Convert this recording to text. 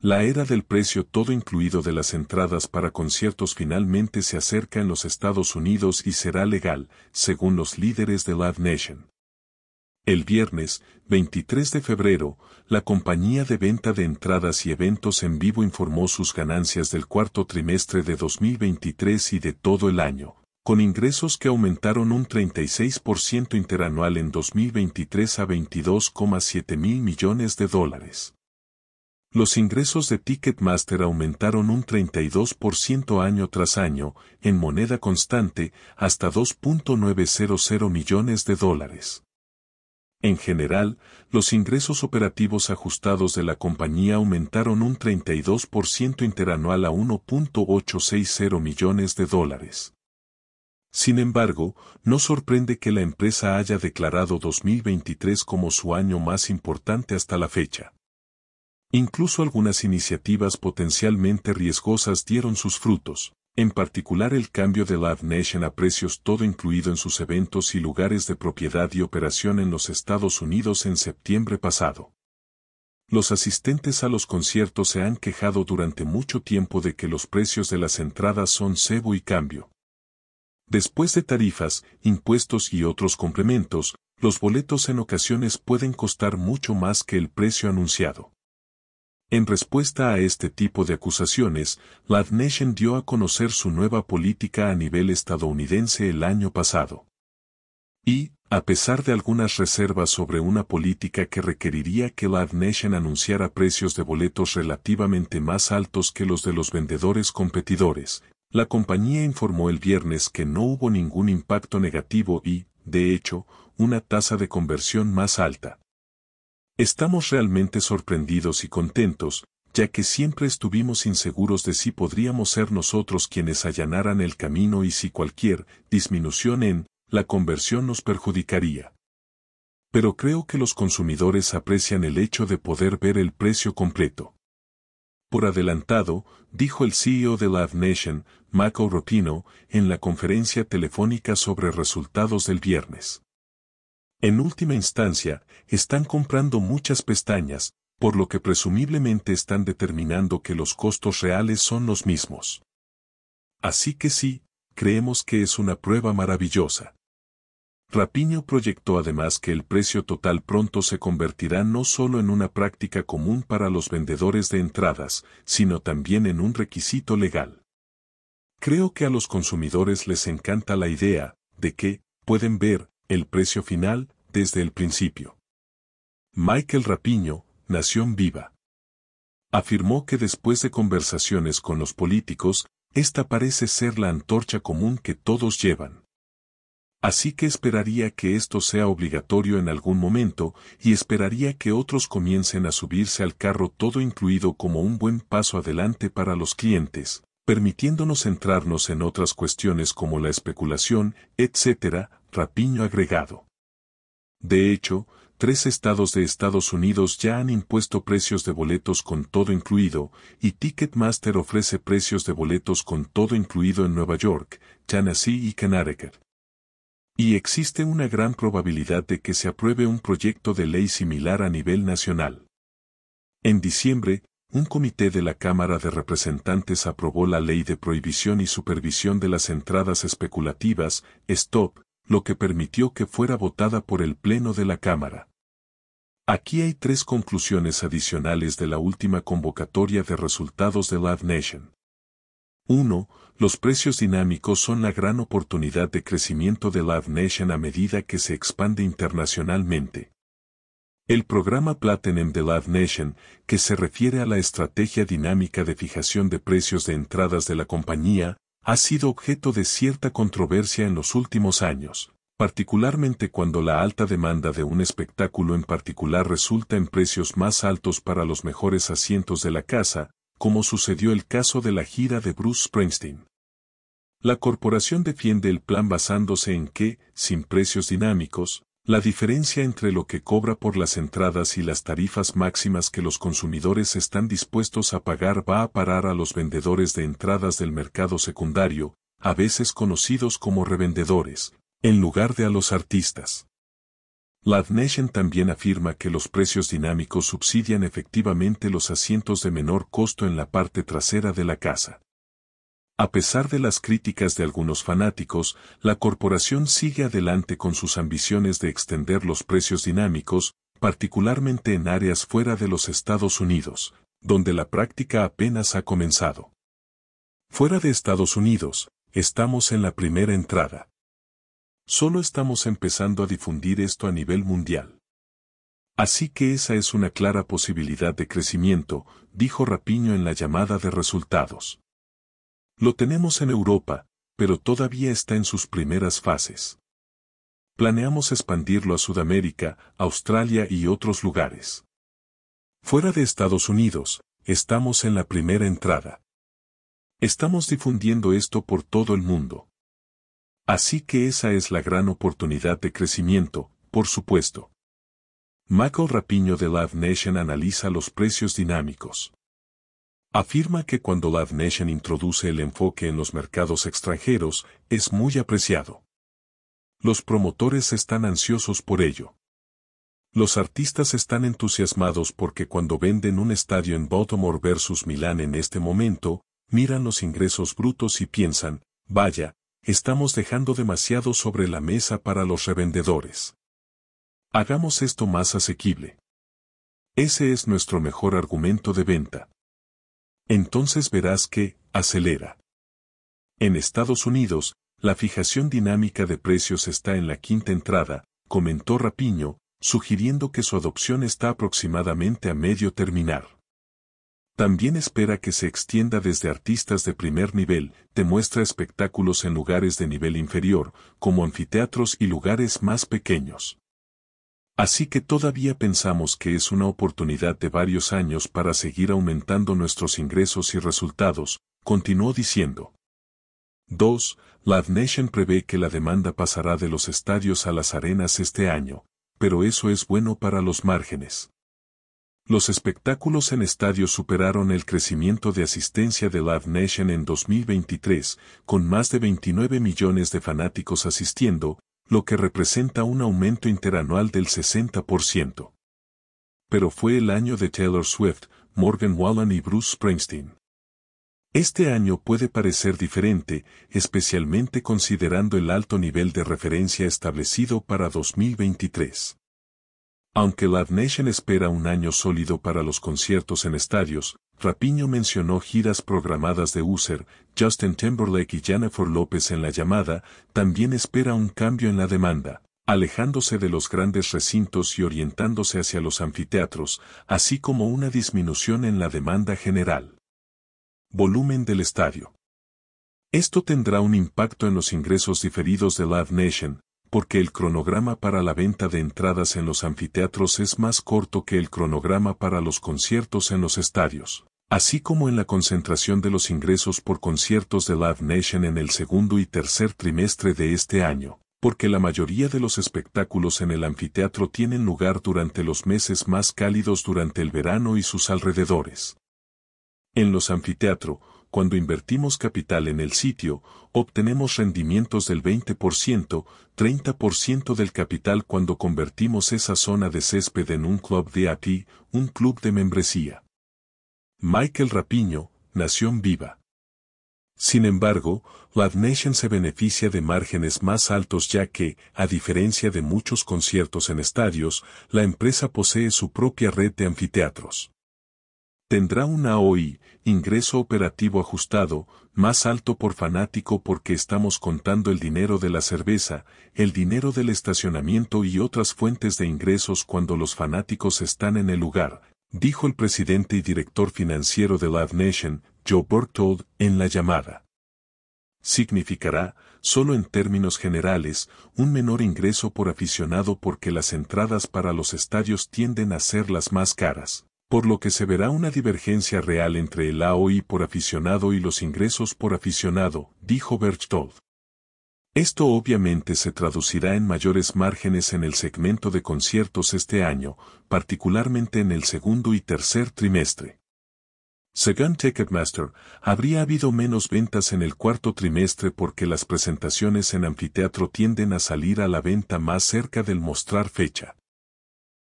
La era del precio todo incluido de las entradas para conciertos finalmente se acerca en los Estados Unidos y será legal, según los líderes de Live Nation. El viernes, 23 de febrero, la compañía de venta de entradas y eventos en vivo informó sus ganancias del cuarto trimestre de 2023 y de todo el año, con ingresos que aumentaron un 36% interanual en 2023 a 22,7 mil millones de dólares. Los ingresos de Ticketmaster aumentaron un 32% año tras año, en moneda constante, hasta 2.900 millones de dólares. En general, los ingresos operativos ajustados de la compañía aumentaron un 32% interanual a 1.860 millones de dólares. Sin embargo, no sorprende que la empresa haya declarado 2023 como su año más importante hasta la fecha. Incluso algunas iniciativas potencialmente riesgosas dieron sus frutos, en particular el cambio de Live Nation a precios todo incluido en sus eventos y lugares de propiedad y operación en los Estados Unidos en septiembre pasado. Los asistentes a los conciertos se han quejado durante mucho tiempo de que los precios de las entradas son cebo y cambio. Después de tarifas, impuestos y otros complementos, los boletos en ocasiones pueden costar mucho más que el precio anunciado. En respuesta a este tipo de acusaciones, Live Nation dio a conocer su nueva política a nivel estadounidense el año pasado. Y, a pesar de algunas reservas sobre una política que requeriría que Live Nation anunciara precios de boletos relativamente más altos que los de los vendedores competidores, la compañía informó el viernes que no hubo ningún impacto negativo y, de hecho, una tasa de conversión más alta. Estamos realmente sorprendidos y contentos, ya que siempre estuvimos inseguros de si podríamos ser nosotros quienes allanaran el camino y si cualquier disminución en la conversión nos perjudicaría. Pero creo que los consumidores aprecian el hecho de poder ver el precio completo. Por adelantado, dijo el CEO de Live Nation, Marco Ropino, en la conferencia telefónica sobre resultados del viernes. En última instancia, están comprando muchas pestañas, por lo que presumiblemente están determinando que los costos reales son los mismos. Así que sí, creemos que es una prueba maravillosa. Rapiño proyectó además que el precio total pronto se convertirá no solo en una práctica común para los vendedores de entradas, sino también en un requisito legal. Creo que a los consumidores les encanta la idea, de que, pueden ver, el precio final, desde el principio. Michael Rapiño, Nación Viva. Afirmó que después de conversaciones con los políticos, esta parece ser la antorcha común que todos llevan. Así que esperaría que esto sea obligatorio en algún momento, y esperaría que otros comiencen a subirse al carro todo incluido como un buen paso adelante para los clientes, permitiéndonos centrarnos en otras cuestiones como la especulación, etc., Rapiño agregado. De hecho, tres estados de Estados Unidos ya han impuesto precios de boletos con todo incluido, y Ticketmaster ofrece precios de boletos con todo incluido en Nueva York, Tennessee y Connecticut. Y existe una gran probabilidad de que se apruebe un proyecto de ley similar a nivel nacional. En diciembre, un comité de la Cámara de Representantes aprobó la Ley de Prohibición y Supervisión de las Entradas Especulativas, STOP, lo que permitió que fuera votada por el Pleno de la Cámara. Aquí hay tres conclusiones adicionales de la última convocatoria de resultados de Live Nation. 1. Los precios dinámicos son la gran oportunidad de crecimiento de Live Nation a medida que se expande internacionalmente. El programa Platinum de Live Nation, que se refiere a la estrategia dinámica de fijación de precios de entradas de la compañía, ha sido objeto de cierta controversia en los últimos años, particularmente cuando la alta demanda de un espectáculo en particular resulta en precios más altos para los mejores asientos de la casa, como sucedió el caso de la gira de Bruce Springsteen. La corporación defiende el plan basándose en que, sin precios dinámicos, la diferencia entre lo que cobra por las entradas y las tarifas máximas que los consumidores están dispuestos a pagar va a parar a los vendedores de entradas del mercado secundario, a veces conocidos como revendedores, en lugar de a los artistas. Live Nation también afirma que los precios dinámicos subsidian efectivamente los asientos de menor costo en la parte trasera de la casa. A pesar de las críticas de algunos fanáticos, la corporación sigue adelante con sus ambiciones de extender los precios dinámicos, particularmente en áreas fuera de los Estados Unidos, donde la práctica apenas ha comenzado. Fuera de Estados Unidos, estamos en la primera entrada. Solo estamos empezando a difundir esto a nivel mundial. Así que esa es una clara posibilidad de crecimiento, dijo Rapiño en la llamada de resultados. Lo tenemos en Europa, pero todavía está en sus primeras fases. Planeamos expandirlo a Sudamérica, Australia y otros lugares. Fuera de Estados Unidos, estamos en la primera entrada. Estamos difundiendo esto por todo el mundo. Así que esa es la gran oportunidad de crecimiento, por supuesto. Michael Rapiño de Live Nation analiza los precios dinámicos. Afirma que cuando Live Nation introduce el enfoque en los mercados extranjeros, es muy apreciado. Los promotores están ansiosos por ello. Los artistas están entusiasmados porque cuando venden un estadio en Baltimore versus Milán en este momento, miran los ingresos brutos y piensan, vaya, estamos dejando demasiado sobre la mesa para los revendedores. Hagamos esto más asequible. Ese es nuestro mejor argumento de venta entonces verás que, acelera. En Estados Unidos, la fijación dinámica de precios está en la quinta entrada, comentó Rapiño, sugiriendo que su adopción está aproximadamente a medio terminar. También espera que se extienda desde artistas de primer nivel, te muestra espectáculos en lugares de nivel inferior, como anfiteatros y lugares más pequeños. Así que todavía pensamos que es una oportunidad de varios años para seguir aumentando nuestros ingresos y resultados, continuó diciendo. 2. Live Nation prevé que la demanda pasará de los estadios a las arenas este año, pero eso es bueno para los márgenes. Los espectáculos en estadios superaron el crecimiento de asistencia de Live Nation en 2023, con más de 29 millones de fanáticos asistiendo, lo que representa un aumento interanual del 60%. Pero fue el año de Taylor Swift, Morgan Wallen y Bruce Springsteen. Este año puede parecer diferente, especialmente considerando el alto nivel de referencia establecido para 2023. Aunque Live Nation espera un año sólido para los conciertos en estadios, Rapiño mencionó giras programadas de User, Justin Timberlake y Jennifer López en la llamada, también espera un cambio en la demanda, alejándose de los grandes recintos y orientándose hacia los anfiteatros, así como una disminución en la demanda general. Volumen del estadio. Esto tendrá un impacto en los ingresos diferidos de Live Nation, porque el cronograma para la venta de entradas en los anfiteatros es más corto que el cronograma para los conciertos en los estadios, así como en la concentración de los ingresos por conciertos de Live Nation en el segundo y tercer trimestre de este año, porque la mayoría de los espectáculos en el anfiteatro tienen lugar durante los meses más cálidos durante el verano y sus alrededores. En los anfiteatros, cuando invertimos capital en el sitio, obtenemos rendimientos del 20%, 30% del capital cuando convertimos esa zona de césped en un club de API, un club de membresía. Michael Rapiño, Nación Viva. Sin embargo, Live Nation se beneficia de márgenes más altos ya que, a diferencia de muchos conciertos en estadios, la empresa posee su propia red de anfiteatros tendrá un AOI, ingreso operativo ajustado, más alto por fanático porque estamos contando el dinero de la cerveza, el dinero del estacionamiento y otras fuentes de ingresos cuando los fanáticos están en el lugar, dijo el presidente y director financiero de Live Nation, Joe Berthold, en la llamada. Significará, solo en términos generales, un menor ingreso por aficionado porque las entradas para los estadios tienden a ser las más caras por lo que se verá una divergencia real entre el AOI por aficionado y los ingresos por aficionado, dijo Berchtold. Esto obviamente se traducirá en mayores márgenes en el segmento de conciertos este año, particularmente en el segundo y tercer trimestre. Según Ticketmaster, habría habido menos ventas en el cuarto trimestre porque las presentaciones en anfiteatro tienden a salir a la venta más cerca del mostrar fecha.